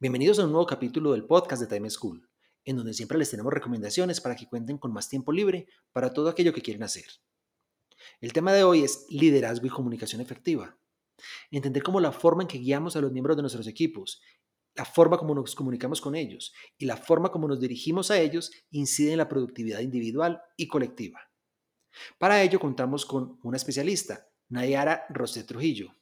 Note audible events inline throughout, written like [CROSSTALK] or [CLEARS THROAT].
Bienvenidos a un nuevo capítulo del podcast de Time School, en donde siempre les tenemos recomendaciones para que cuenten con más tiempo libre para todo aquello que quieren hacer. El tema de hoy es liderazgo y comunicación efectiva. Entender cómo la forma en que guiamos a los miembros de nuestros equipos, la forma como nos comunicamos con ellos y la forma como nos dirigimos a ellos incide en la productividad individual y colectiva. Para ello contamos con una especialista, Nayara Rosé Trujillo.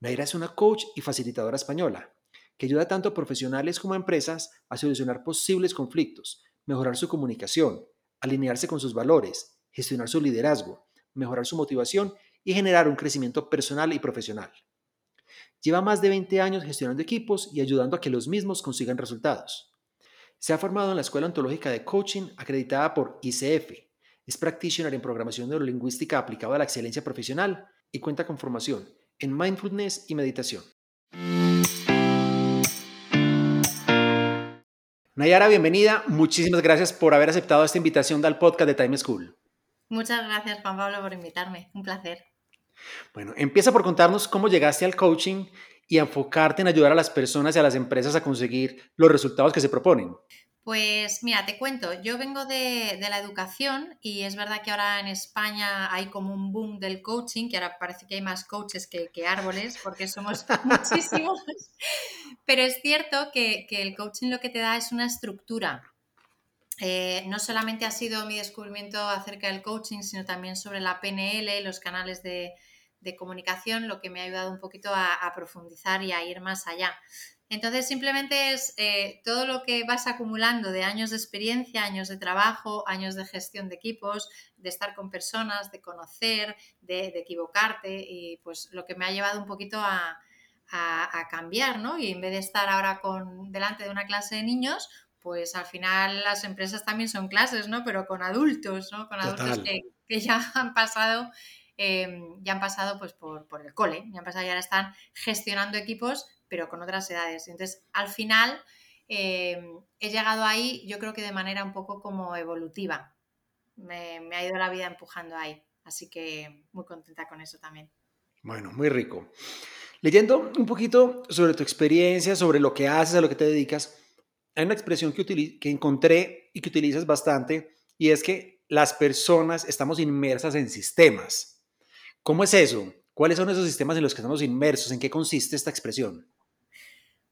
Nayara es una coach y facilitadora española que ayuda tanto a profesionales como a empresas a solucionar posibles conflictos, mejorar su comunicación, alinearse con sus valores, gestionar su liderazgo, mejorar su motivación y generar un crecimiento personal y profesional. Lleva más de 20 años gestionando equipos y ayudando a que los mismos consigan resultados. Se ha formado en la Escuela Ontológica de Coaching acreditada por ICF. Es practitioner en programación neurolingüística aplicada a la excelencia profesional y cuenta con formación en mindfulness y meditación. Nayara, bienvenida. Muchísimas gracias por haber aceptado esta invitación al podcast de Time School. Muchas gracias, Juan Pablo, por invitarme. Un placer. Bueno, empieza por contarnos cómo llegaste al coaching y enfocarte en ayudar a las personas y a las empresas a conseguir los resultados que se proponen. Pues mira, te cuento, yo vengo de, la educación y es verdad que ahora en España hay como un boom del coaching, que ahora parece que hay más coaches que, árboles, porque somos [LAUGHS] muchísimos, pero es cierto que, el coaching lo que te da es una estructura. Eh, no solamente ha sido mi descubrimiento acerca del coaching, sino también sobre la PNL, los canales de, comunicación, lo que me ha ayudado un poquito a profundizar y a ir más allá. Entonces, simplemente es eh, todo lo que vas acumulando de años de experiencia, años de trabajo, años de gestión de equipos, de estar con personas, de conocer, de, equivocarte y pues lo que me ha llevado un poquito a, cambiar, ¿no? Y en vez de estar ahora con, delante de una clase de niños, pues al final las empresas también son clases, ¿no? Pero con adultos, ¿no? Con adultos que, ya [LAUGHS] han pasado, em, ya han pasado pues por, por, el cole, ya han pasado y ahora están gestionando equipos pero con otras edades. Entonces, al final, eh, he llegado ahí, yo creo que de manera un poco como evolutiva. Me, ha ido la vida empujando ahí. Así que muy contenta con eso también. Bueno, muy rico. Leyendo un poquito sobre tu experiencia, sobre lo que haces, a lo que te dedicas, hay una expresión que, que encontré y que utilizas bastante, y es que las personas estamos inmersas en sistemas. ¿Cómo es eso? ¿Cuáles son esos sistemas en los que estamos inmersos? ¿En qué consiste esta expresión?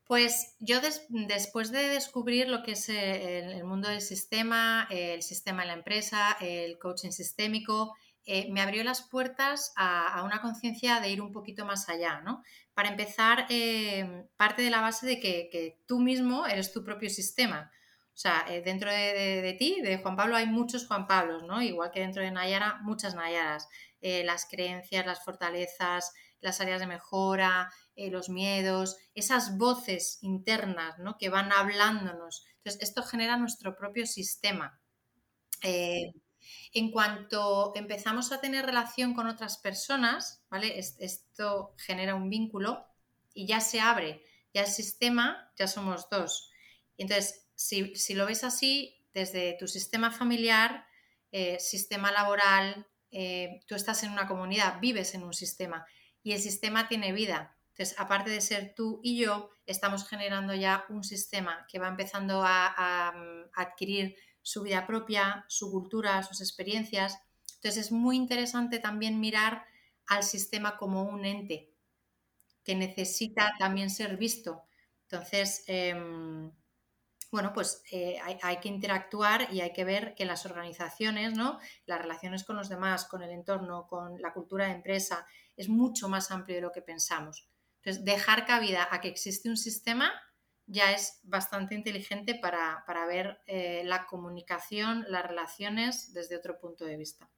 Pues yo después de descubrir lo que es el, mundo del sistema, el sistema en la empresa, el coaching sistémico, eh, me abrió las puertas a, una conciencia de ir un poquito más allá, ¿no? Para empezar, eh, parte de la base de que, tú mismo eres tu propio sistema. O sea, eh, dentro de, ti, de Juan Pablo, hay muchos Juan Pablos, ¿no? Igual que dentro de Nayara, muchas Nayaras. las creencias, las fortalezas, las áreas de mejora, eh, los miedos, esas voces internas ¿no? que van hablándonos. Entonces, esto genera nuestro propio sistema. Eh, en cuanto empezamos a tener relación con otras personas, ¿vale? Esto genera un vínculo y ya se abre, ya el sistema, ya somos dos. Entonces, si, lo ves así, desde tu sistema familiar, eh, sistema laboral, tú estás en una comunidad, vives en un sistema y el sistema tiene vida. Entonces, aparte de ser tú y yo, estamos generando ya un sistema que va empezando a, mm, adquirir su vida propia, su cultura, sus experiencias. Entonces, es muy interesante también mirar al sistema como un ente que necesita también ser visto. Entonces, em, bueno, pues eh, hay, hay, que interactuar y hay que ver que las organizaciones, ¿no? Las relaciones con los demás, con el entorno, con la cultura de empresa, es mucho más amplio de lo que pensamos. Entonces, dejar cabida a que existe un sistema ya es bastante inteligente para, ver eh, la comunicación, las relaciones desde otro punto de vista.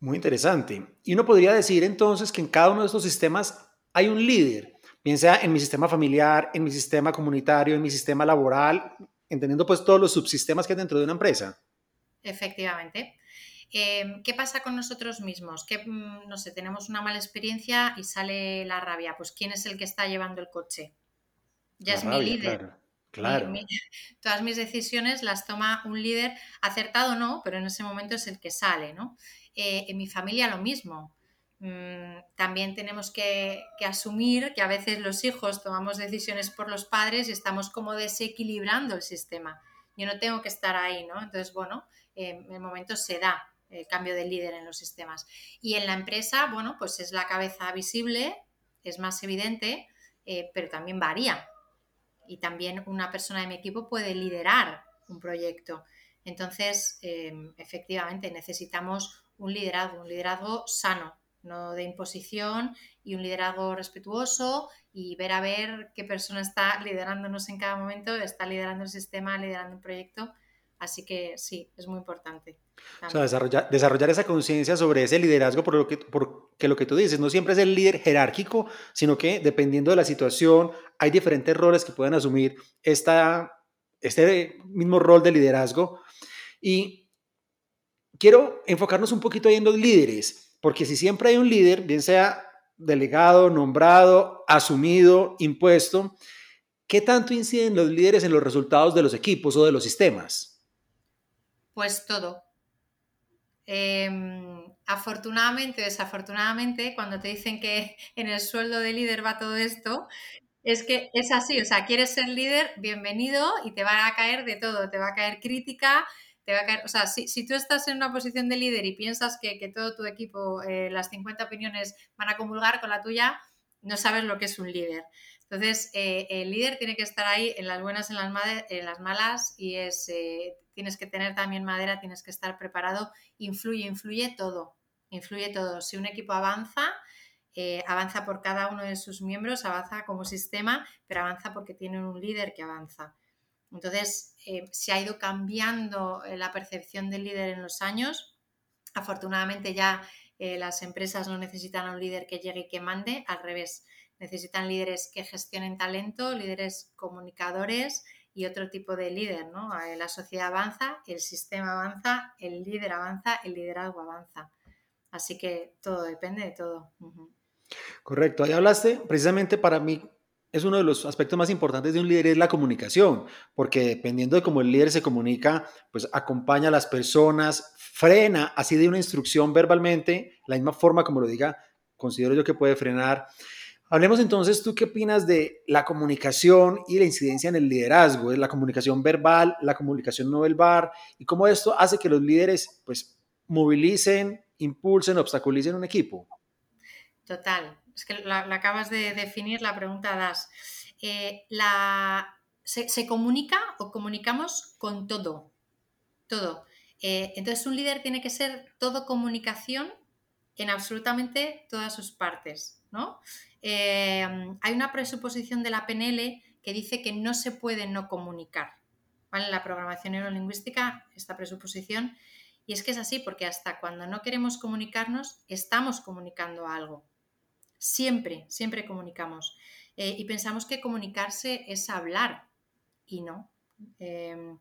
Muy interesante. Y uno podría decir entonces que en cada uno de estos sistemas hay un líder, bien sea en mi sistema familiar, en mi sistema comunitario, en mi sistema laboral, entendiendo pues todos los subsistemas que hay dentro de una empresa. Efectivamente. Em, ¿Qué pasa con nosotros mismos? Que, mm, no sé, tenemos una mala experiencia y sale la rabia. Pues ¿quién es el que está llevando el coche? Ya es mi líder. Claro. [LAUGHS] todas mis decisiones las toma un líder, acertado o no, pero en ese momento es el que sale, ¿no? Eh, en mi familia lo mismo. Mm, también tenemos que, asumir que a veces los hijos tomamos decisiones por los padres y estamos como desequilibrando el sistema. Yo no tengo que estar ahí, ¿no? Entonces, bueno, en el momento se da el cambio de líder en los sistemas. Y en la empresa, bueno, pues es la cabeza visible, es más evidente, eh, pero también varía. Y también una persona de mi equipo puede liderar un proyecto. Entonces, em, efectivamente, necesitamos un liderazgo, un liderazgo sano, no de imposición y un liderazgo respetuoso y ver a ver qué persona está liderándonos en cada momento, está liderando el sistema, liderando un proyecto. Así que sí, es muy importante. O sea, desarrollar, desarrollar esa conciencia sobre ese liderazgo, por lo que, porque lo que tú dices, no siempre es el líder jerárquico, sino que dependiendo de la situación, hay diferentes roles que pueden asumir esta, este mismo rol de liderazgo. Y quiero enfocarnos un poquito ahí en los líderes, porque si siempre hay un líder, bien sea delegado, nombrado, asumido, impuesto, ¿qué tanto inciden los líderes en los resultados de los equipos o de los sistemas? Pues todo. Em, afortunadamente o desafortunadamente, cuando te dicen que [LAUGHS] en el sueldo de líder va todo esto, es que es así, o sea, quieres ser líder, bienvenido y te va a caer de todo, te va a caer crítica, te va a caer, o sea, si, si tú estás en una posición de líder y piensas que, que todo tu equipo, eh, las 50 opiniones van a comulgar con la tuya, no sabes lo que es un líder. Entonces, eh, el líder tiene que estar ahí en las buenas, en las, en las malas y es, eh, tienes que tener también madera, tienes que estar preparado. Influye, influye todo, influye todo. Si un equipo avanza, eh, avanza por cada uno de sus miembros, avanza como sistema, pero avanza porque tiene un líder que avanza. Entonces, se ha ido cambiando la percepción del líder en los años. Afortunadamente ya las empresas no necesitan a un líder que llegue y que mande, al revés necesitan líderes que gestionen talento, líderes comunicadores y otro tipo de líder, ¿no? Eh, la sociedad avanza, el sistema avanza, el líder avanza, el liderazgo avanza. Así que todo depende de todo. Correcto, ahí hablaste, precisamente para mí es uno de los aspectos más importantes de un líder es la comunicación, porque dependiendo de cómo el líder se comunica, pues acompaña a las personas, frena así de una instrucción verbalmente, la misma forma como lo diga, considero yo que puede frenar Hablemos entonces, ¿tú qué opinas de la comunicación y la incidencia en el liderazgo, de la comunicación verbal, la comunicación no verbal y cómo esto hace que los líderes pues movilicen, impulsen, obstaculicen un equipo? Total, es que la, acabas de definir, la pregunta das. Eh, la, se, comunica o comunicamos con todo, todo. Eh, entonces un líder tiene que ser todo comunicación en absolutamente todas sus partes, ¿no? Em, hay una presuposición de la PNL que dice que no se puede no comunicar. En la programación neurolingüística, esta presuposición, y es que es así, porque hasta cuando no queremos comunicarnos, estamos comunicando algo. Siempre, siempre comunicamos. Eh, y pensamos que comunicarse es hablar, y no. Em,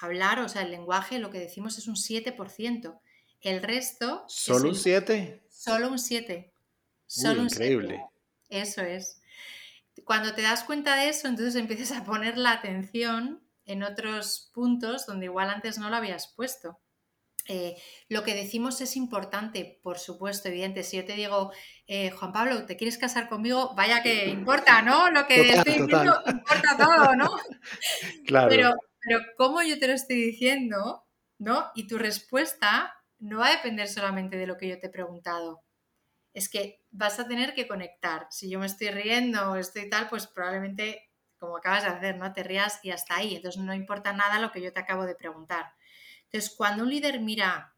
hablar, o sea, el lenguaje, lo que decimos es un 7%. El resto... ¿Solo un 7? Solo un 7. Solo un increíble. Eso es. Cuando te das cuenta de eso, entonces [LAUGHS] empiezas a poner la atención en otros puntos donde igual antes no lo habías puesto. Eh, lo que decimos es importante, por supuesto, evidente. Si yo te digo, eh, Juan Pablo, ¿te quieres casar conmigo? Vaya que importa, ¿no? Lo que estoy diciendo importa todo, ¿no? [LAUGHS] Claro. Pero, pero cómo yo te lo estoy diciendo, ¿no? Y tu respuesta no va a depender solamente de lo que yo te he preguntado es que vas a tener que conectar. Si yo me estoy riendo o estoy tal, pues probablemente, como acabas de hacer, ¿no? Te rías y hasta ahí. Entonces no importa nada lo que yo te acabo de preguntar. Entonces, cuando un líder mira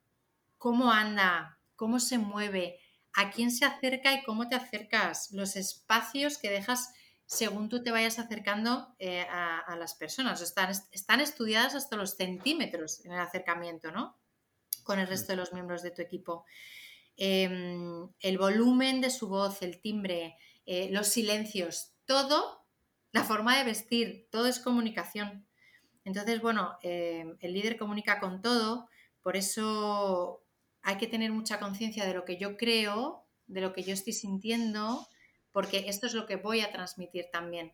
cómo anda, cómo se mueve, a quién se acerca y cómo te acercas, los espacios que dejas según tú te vayas acercando eh, a, las personas. Están, están estudiadas hasta los centímetros en el acercamiento, ¿no? Con el resto de los miembros de tu equipo. Em, el volumen de su voz, el timbre, eh, los silencios, todo, la forma de vestir, todo es comunicación. Entonces, bueno, eh, el líder comunica con todo, por eso hay que tener mucha conciencia de lo que yo creo, de lo que yo estoy sintiendo, porque esto es lo que voy a transmitir también.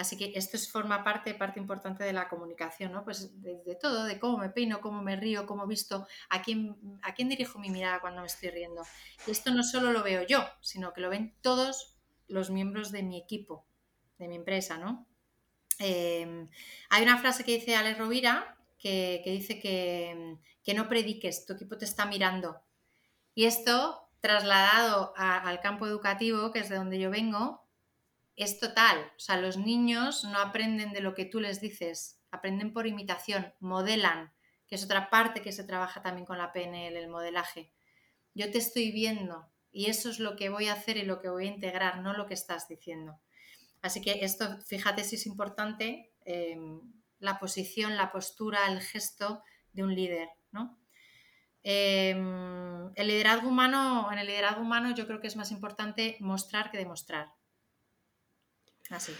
Así que esto es, forma parte, parte importante de la comunicación, ¿no? Pues de, todo, de cómo me peino, cómo me río, cómo visto, a quién, a quién dirijo mi mirada cuando me estoy riendo. Y esto no solo lo veo yo, sino que lo ven todos los miembros de mi equipo, de mi empresa, ¿no? Em, hay una frase que dice Alex Rovira que, dice que, que, no prediques, tu equipo te está mirando. Y esto, trasladado al campo educativo, que es de donde yo vengo, es total. O sea, los niños no aprenden de lo que tú les dices, aprenden por imitación, modelan, que es otra parte que se trabaja también con la PNL, el modelaje. Yo te estoy viendo y eso es lo que voy a hacer y lo que voy a integrar, no lo que estás diciendo. Así que esto, fíjate si es importante em, la posición, la postura, el gesto de un líder, ¿no? Em, el liderazgo humano, en el liderazgo humano yo creo que es más importante mostrar que demostrar. Así.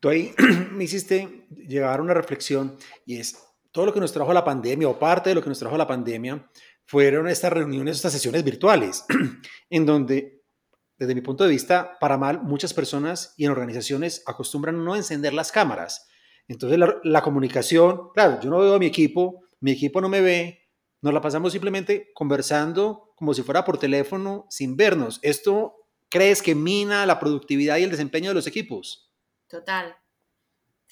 Tú ahí [CLEARS THROAT] me hiciste llegar a una reflexión y es todo lo que nos trajo la pandemia o parte de lo que nos trajo la pandemia fueron estas reuniones, estas sesiones virtuales, [CLEARS THROAT] en donde, desde mi punto de vista, para mal, muchas personas y en organizaciones acostumbran no encender las cámaras. Entonces, la, la comunicación, claro, yo no veo a mi equipo, mi equipo no me ve, nos la pasamos simplemente conversando como si fuera por teléfono sin vernos. Esto crees que mina la productividad y el desempeño de los equipos? Total,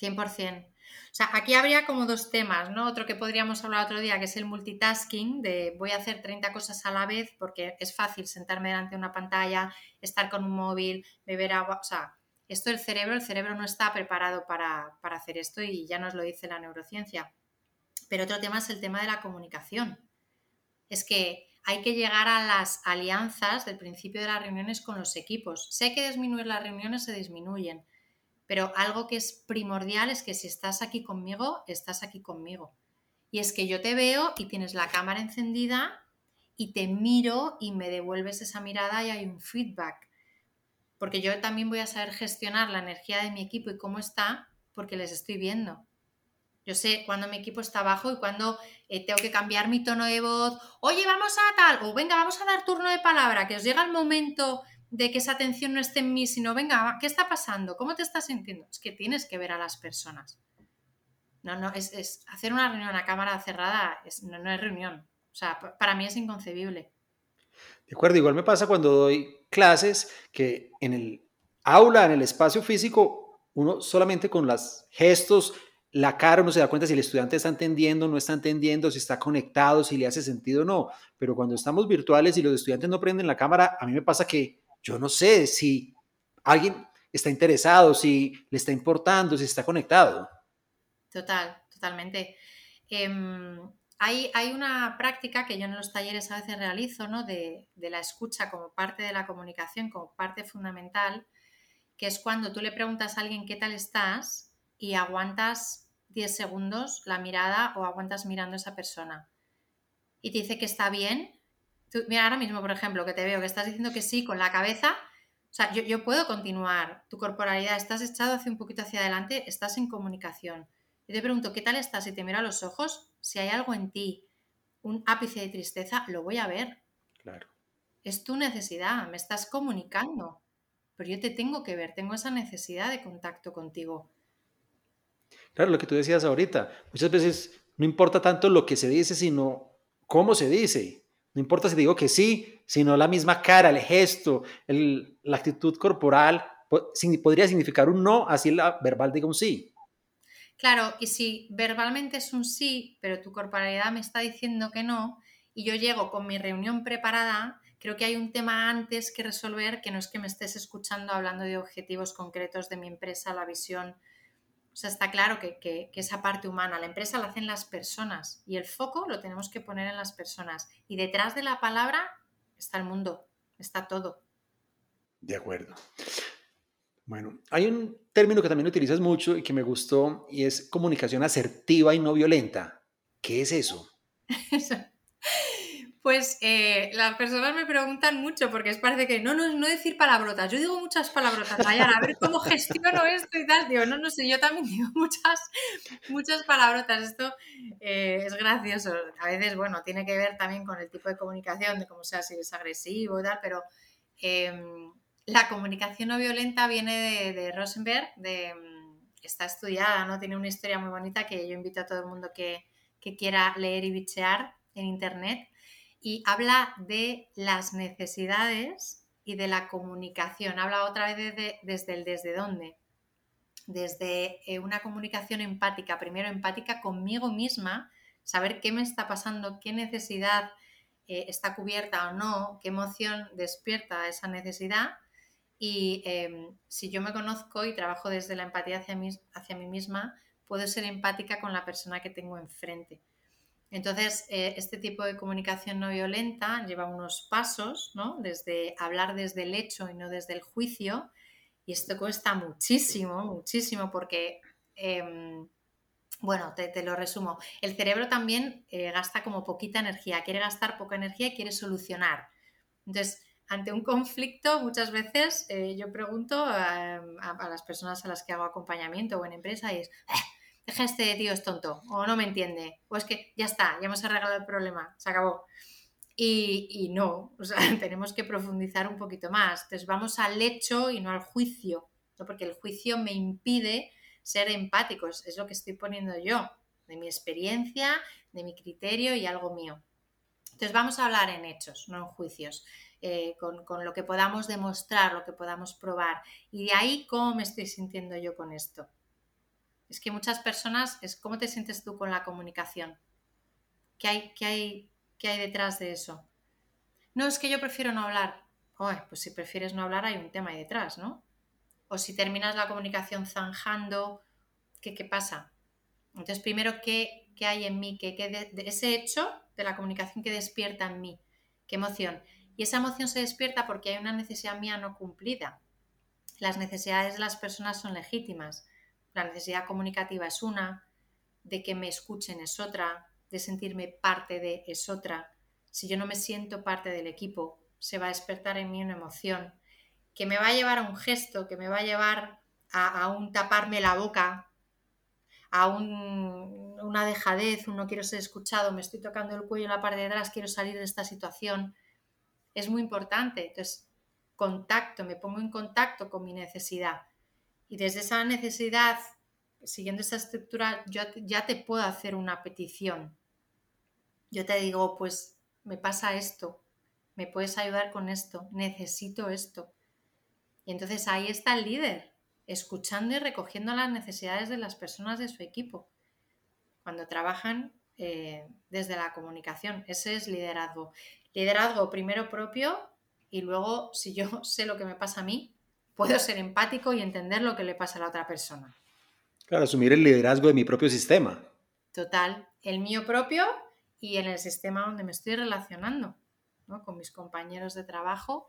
100%. O sea, aquí habría como dos temas, ¿no? Otro que podríamos hablar otro día, que es el multitasking, de voy a hacer 30 cosas a la vez porque es fácil sentarme delante de una pantalla, estar con un móvil, beber agua, o sea, esto el cerebro, el cerebro no está preparado para, para hacer esto y ya nos lo dice la neurociencia. Pero otro tema es el tema de la comunicación. Es que hay que llegar a las alianzas del principio de las reuniones con los equipos. Sé que disminuir las reuniones, se disminuyen, pero algo que es primordial es que si estás aquí conmigo, estás aquí conmigo. Y es que yo te veo y tienes la cámara encendida y te miro y me devuelves esa mirada y hay un feedback. Porque yo también voy a saber gestionar la energía de mi equipo y cómo está porque les estoy viendo. Yo sé cuando mi equipo está bajo y cuando eh, tengo que cambiar mi tono de voz. Oye, vamos a tal, o venga, vamos a dar turno de palabra, que os llega el momento de que esa atención no esté en mí, sino venga, ¿qué está pasando? ¿Cómo te estás sintiendo? Es que tienes que ver a las personas. No, no, es, hacer una reunión a cámara cerrada no, no es reunión. O sea, para mí es inconcebible. De acuerdo, igual me pasa cuando doy clases que en el aula, en el espacio físico, uno solamente con los gestos la cara uno se da cuenta si el estudiante está entendiendo, no está entendiendo, si está conectado, si le hace sentido o no. Pero cuando estamos virtuales y los estudiantes no prenden la cámara, a mí me pasa que yo no sé si alguien está interesado, si le está importando, si está conectado. Total, totalmente. Em, hay, hay, una práctica que yo en los talleres a veces realizo, ¿no? De, de la escucha como parte de la comunicación, como parte fundamental, que es cuando tú le preguntas a alguien qué tal estás y aguantas 10 segundos la mirada o aguantas mirando a esa persona y te dice que está bien, mira, ahora mismo, por ejemplo, que te veo que estás diciendo que sí con la cabeza, o sea, yo, puedo continuar, tu corporalidad, estás echado hacia un poquito hacia adelante, estás en comunicación. Yo te pregunto, ¿qué tal estás? Y te miro a los ojos, si hay algo en ti, un ápice de tristeza, lo voy a ver. Claro. Es tu necesidad, me estás comunicando, pero yo te tengo que ver, tengo esa necesidad de contacto contigo. Claro, lo que tú decías ahorita, muchas veces no importa tanto lo que se dice, sino cómo se dice. No importa si digo que sí, sino la misma cara, el gesto, la actitud corporal, podría significar un no, así la verbal diga un sí. Claro, y si verbalmente es un sí, pero tu corporalidad me está diciendo que no, y yo llego con mi reunión preparada, creo que hay un tema antes que resolver que no es que me estés escuchando hablando de objetivos concretos de mi empresa, la visión, o sea, está claro que, esa parte humana, la empresa la hacen las personas y el foco lo tenemos que poner en las personas. Y detrás de la palabra está el mundo, está todo. De acuerdo. Bueno, hay un término que también utilizas mucho y que me gustó y es comunicación asertiva y no violenta. ¿Qué es eso? [LAUGHS] Pues eh, las personas me preguntan mucho porque es parece que no, no, no decir palabrotas. Yo digo muchas palabrotas, Dayana, a ver cómo gestiono esto y tal. Digo, no, no sé, yo también [LAUGHS] digo muchas, muchas palabrotas. Esto eh, es gracioso. A veces, bueno, tiene que ver también con el tipo de comunicación, de cómo sea, si es agresivo y tal, pero em, la comunicación no violenta viene de, Rosenberg, de, está estudiada, ¿no? Tiene una historia muy bonita que yo invito a todo el mundo que, que quiera leer y bichear en internet y habla de las necesidades y de la comunicación. Habla otra vez desde el desde dónde. Desde eh, una comunicación empática, primero empática conmigo misma, saber qué me está pasando, qué necesidad eh, está cubierta o no, qué emoción despierta esa necesidad. Y em, si yo me conozco y trabajo desde la empatía hacia mí, hacia mí misma, puedo ser empática con la persona que tengo enfrente. Entonces, eh, este tipo de comunicación no violenta lleva unos pasos, ¿no? Desde hablar desde el hecho y no desde el juicio. Y esto cuesta muchísimo, muchísimo, porque, em, bueno, te, lo resumo. El cerebro también eh, gasta como poquita energía, quiere gastar poca energía y quiere solucionar. Entonces, ante un conflicto, muchas veces eh, yo pregunto a, las personas a las que hago acompañamiento o en empresa y es, deja este tío es tonto, o no me entiende, o es que ya está, ya hemos arreglado el problema, se acabó. Y, no, o sea, [LAUGHS] tenemos que profundizar un poquito más. Entonces vamos al hecho y no al juicio, porque el juicio me impide ser empático, es lo que estoy poniendo yo, de mi experiencia, de mi criterio y algo mío. Entonces vamos a hablar en hechos, no en juicios, eh, con, con, lo que podamos demostrar, lo que podamos probar. Y de ahí cómo me estoy sintiendo yo con esto. Es que muchas personas, es cómo te sientes tú con la comunicación. ¿Qué hay, qué hay, qué hay detrás de eso? No, es que yo prefiero no hablar. pues si prefieres no hablar hay un tema ahí detrás, ¿no? O si terminas la comunicación zanjando, ¿qué, qué pasa? Entonces, primero, ¿qué, qué hay en mí? ¿Qué, de, ese hecho de la comunicación que despierta en mí? ¿Qué emoción? Y esa emoción se despierta porque hay una necesidad mía no cumplida. Las necesidades de las personas son legítimas. La necesidad comunicativa es una, de que me escuchen es otra, de sentirme parte de es otra. Si yo no me siento parte del equipo, se va a despertar en mí una emoción que me va a llevar a un gesto, que me va a llevar a, un taparme la boca, a un, una dejadez, un no quiero ser escuchado, me estoy tocando el cuello en la parte de atrás, quiero salir de esta situación. Es muy importante. Entonces, contacto, me pongo en contacto con mi necesidad. Y desde esa necesidad, siguiendo esa estructura, yo ya te puedo hacer una petición. Yo te digo, pues me pasa esto, me puedes ayudar con esto, necesito esto. Y entonces ahí está el líder, escuchando y recogiendo las necesidades de las personas de su equipo, cuando trabajan eh, desde la comunicación. Ese es liderazgo. Liderazgo primero propio y luego, si yo [LAUGHS] sé lo que me pasa a mí, puedo ser empático y entender lo que le pasa a la otra persona. Claro, asumir el liderazgo de mi propio sistema. Total, el mío propio y en el sistema donde me estoy relacionando, ¿no? con mis compañeros de trabajo.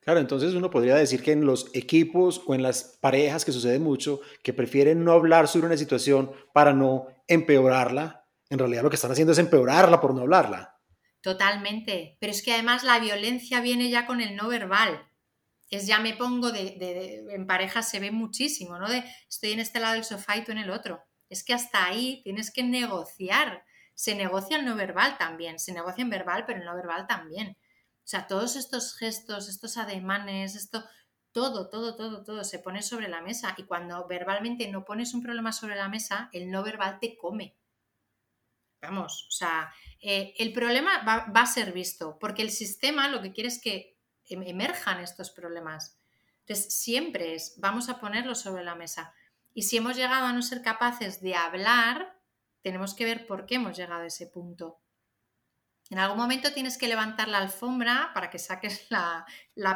Claro, entonces uno podría decir que en los equipos o en las parejas que sucede mucho, que prefieren no hablar sobre una situación para no empeorarla, en realidad lo que están haciendo es empeorarla por no hablarla. Totalmente, pero es que además la violencia viene ya con el no verbal es ya me pongo de, en pareja se ve muchísimo, ¿no? De estoy en este lado del sofá y tú en el otro. Es que hasta ahí tienes que negociar. Se negocia el no verbal también, se negocia en verbal, pero en no verbal también. O sea, todos estos gestos, estos ademanes, esto, todo, todo, todo, todo se pone sobre la mesa. Y cuando verbalmente no pones un problema sobre la mesa, el no verbal te come. Vamos, o sea, eh, el problema va, a ser visto, porque el sistema lo que quiere es que emerjan estos problemas. Entonces, siempre es, vamos a ponerlo sobre la mesa. Y si hemos llegado a no ser capaces de hablar, tenemos que ver por qué hemos llegado a ese punto. En algún momento tienes que levantar la alfombra para que saques la,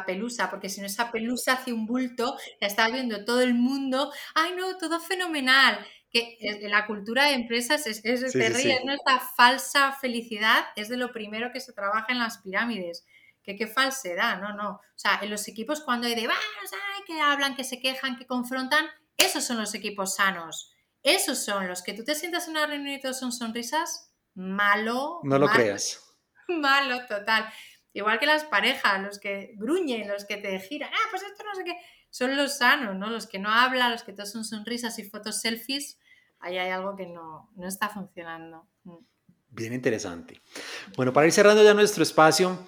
pelusa, porque si no esa pelusa hace un bulto, la está viendo todo el mundo, ay no, todo fenomenal. Que en la cultura de empresas es, es Esta falsa felicidad es de lo primero que se trabaja en las pirámides que qué falsedad, no, no. O sea, en los equipos cuando hay de, ay, que hablan, que se quejan, que confrontan, esos son los equipos sanos. Esos son los que tú te sientas en una reunión y todos son sonrisas, malo. No lo creas. [LAUGHS] malo total. Igual que las parejas, los que gruñen, los que te giran, ah, pues esto no sé qué, son los sanos, ¿no? Los que no hablan, los que todos son sonrisas y fotos selfies, ahí hay algo que no, no está funcionando. Mm. Bien interesante. Bueno, para ir cerrando ya nuestro espacio,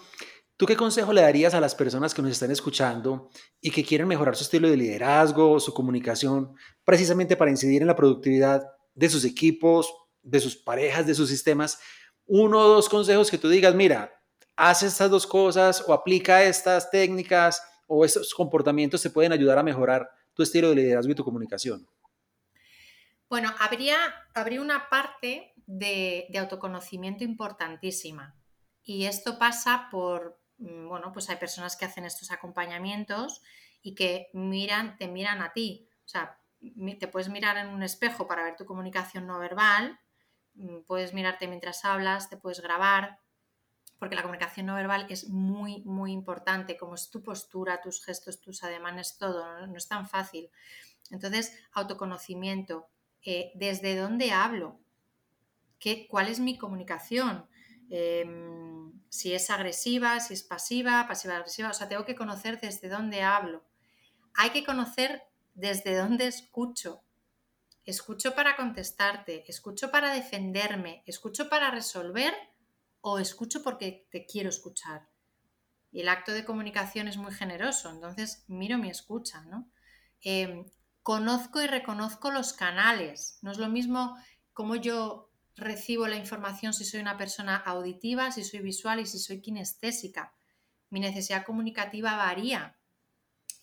¿tú qué consejo le darías a las personas que nos están escuchando y que quieren mejorar su estilo de liderazgo, su comunicación, precisamente para incidir en la productividad de sus equipos, de sus parejas, de sus sistemas? Uno o dos consejos que tú digas, mira, haz estas dos cosas o aplica estas técnicas o estos comportamientos te pueden ayudar a mejorar tu estilo de liderazgo y tu comunicación. Bueno, habría, habría una parte de, autoconocimiento importantísima. Y esto pasa por, bueno, pues hay personas que hacen estos acompañamientos y que miran, te miran a ti. O sea, te puedes mirar en un espejo para ver tu comunicación no verbal, mm, puedes mirarte mientras hablas, te puedes grabar, porque la comunicación no verbal es muy, muy importante, como es tu postura, tus gestos, tus ademanes, todo, no, es tan fácil. Entonces, autoconocimiento, eh, ¿desde dónde hablo? ¿Qué, ¿Cuál es mi comunicación? Em, si es agresiva, si es pasiva, pasiva-agresiva, o sea, tengo que conocer desde dónde hablo. Hay que conocer desde dónde escucho. Escucho para contestarte, escucho para defenderme, escucho para resolver o escucho porque te quiero escuchar. Y el acto de comunicación es muy generoso, entonces miro mi escucha, ¿no? Em, conozco y reconozco los canales. No es lo mismo como yo recibo la información si soy una persona auditiva, si soy visual y si soy kinestésica. Mi necesidad comunicativa varía.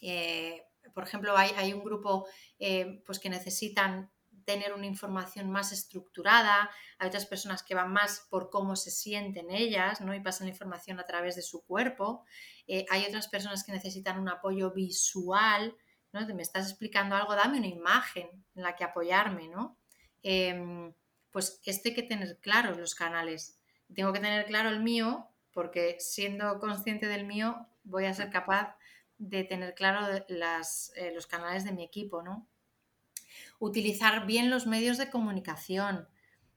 Eh, por ejemplo, hay, un grupo eh, pues que necesitan tener una información más estructurada, hay otras personas que van más por cómo se sienten ellas ¿no? y pasan la información a través de su cuerpo, eh, hay otras personas que necesitan un apoyo visual, ¿no? me estás explicando algo, dame una imagen en la que apoyarme, ¿no? Em, pues esto hay que tener claros los canales. Tengo que tener claro el mío porque siendo consciente del mío voy a ser capaz de tener claro las, eh, los canales de mi equipo, ¿no? utilizar bien los medios de comunicación,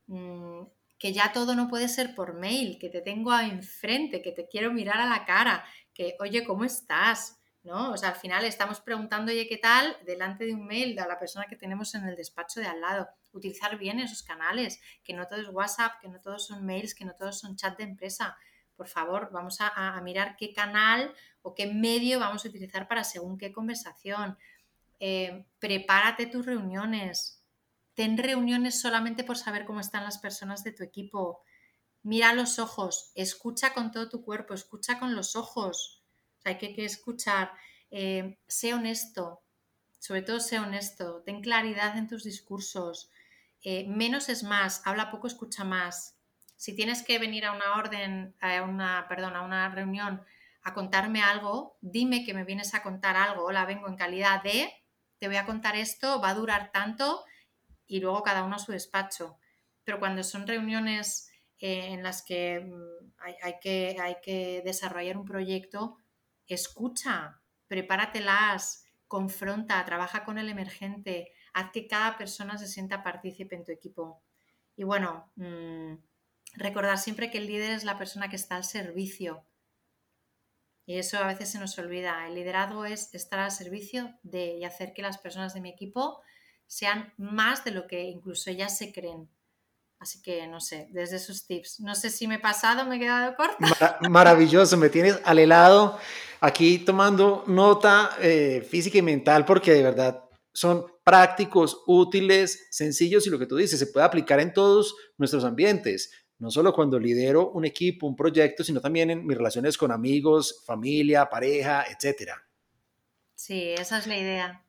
mm, que ya todo no puede ser por mail, que te tengo enfrente, que te quiero mirar a la cara, que, oye, ¿cómo estás? ¿No? O sea, al final estamos preguntando, oye, ¿qué tal? delante de un mail de la persona que tenemos en el despacho de al lado. Utilizar bien esos canales, que no todo es WhatsApp, que no todos son mails, que no todos son chat de empresa. Por favor, vamos a, mirar qué canal o qué medio vamos a utilizar para según qué conversación. Eh, prepárate tus reuniones, ten reuniones solamente por saber cómo están las personas de tu equipo, mira los ojos, escucha con todo tu cuerpo, escucha con los ojos, hay que, escuchar, eh, sé honesto, sobre todo sé honesto, ten claridad en tus discursos, eh, menos es más, habla poco, escucha más. Si tienes que venir a una orden, a una, perdón, a una reunión a contarme algo, dime que me vienes a contar algo, hola, vengo en calidad de, te voy a contar esto, va a durar tanto y luego cada uno a su despacho. Pero cuando son reuniones eh, en las que, mm, hay, que hay que desarrollar un proyecto, escucha, prepáratelas, confronta, trabaja con el emergente, haz que cada persona se sienta partícipe en tu equipo. Y bueno, mm, recordar siempre que el líder es la persona que está al servicio y eso a veces se nos olvida. El liderazgo es estar al servicio de y hacer que las personas de mi equipo sean más de lo que incluso ellas se creen. Así que no sé, desde esos tips. No sé si me he pasado, me he quedado corta. maravilloso, me tienes al helado aquí tomando nota eh, física y mental porque de verdad son prácticos, útiles, sencillos y lo que tú dices, se puede aplicar en todos nuestros ambientes no solo cuando lidero un equipo, un proyecto, sino también en mis relaciones con amigos, familia, pareja, etcétera. Sí, esa es la idea.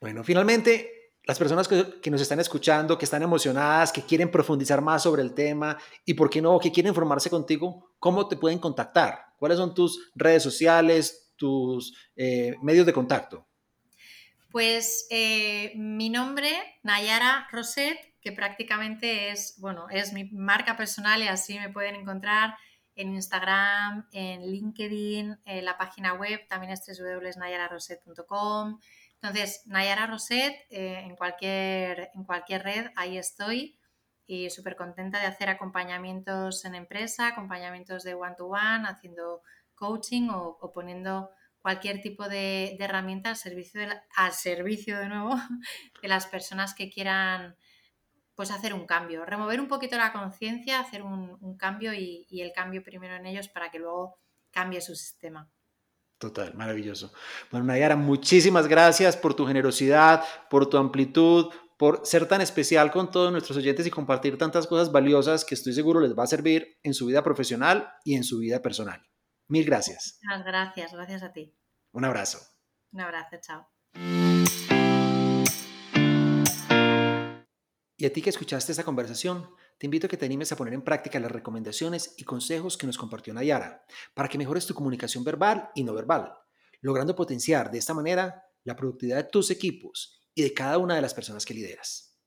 Bueno, finalmente, las personas que, nos están escuchando, que están emocionadas, que quieren profundizar más sobre el tema y, ¿por qué no?, que quieren formarse contigo, ¿cómo te pueden contactar? ¿Cuáles son tus redes sociales, tus eh, medios de contacto? Pues eh, mi nombre, Nayara Roset, que prácticamente es, bueno, es mi marca personal y así me pueden encontrar en Instagram, en LinkedIn, en la página web también es www.nayararoset.com. Entonces, Nayara Roset, eh, en, cualquier, en cualquier red, ahí estoy. y súper contenta de hacer acompañamientos en empresa, acompañamientos de one-to-one, haciendo coaching o, poniendo cualquier tipo de, herramienta al servicio, de al servicio de nuevo [LAUGHS] de las personas que quieran pues hacer un cambio, remover un poquito la conciencia, hacer un, cambio y, y, el cambio primero en ellos para que luego cambie su sistema. Total, maravilloso. Bueno, Nayara, muchísimas gracias por tu generosidad, por tu amplitud, por ser tan especial con todos nuestros oyentes y compartir tantas cosas valiosas que estoy seguro les va a servir en su vida profesional y en su vida personal. Mil gracias. Muchas gracias, gracias a ti. Un abrazo. Un abrazo, chao. Y a ti que escuchaste esta conversación, te invito a que te animes a poner en práctica las recomendaciones y consejos que nos compartió Nayara para que mejores tu comunicación verbal y no verbal, logrando potenciar de esta manera la productividad de tus equipos y de cada una de las personas que lideras.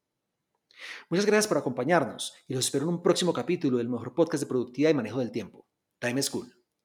Muchas gracias por acompañarnos y los espero en un próximo capítulo del mejor podcast de productividad y manejo del tiempo, Time School.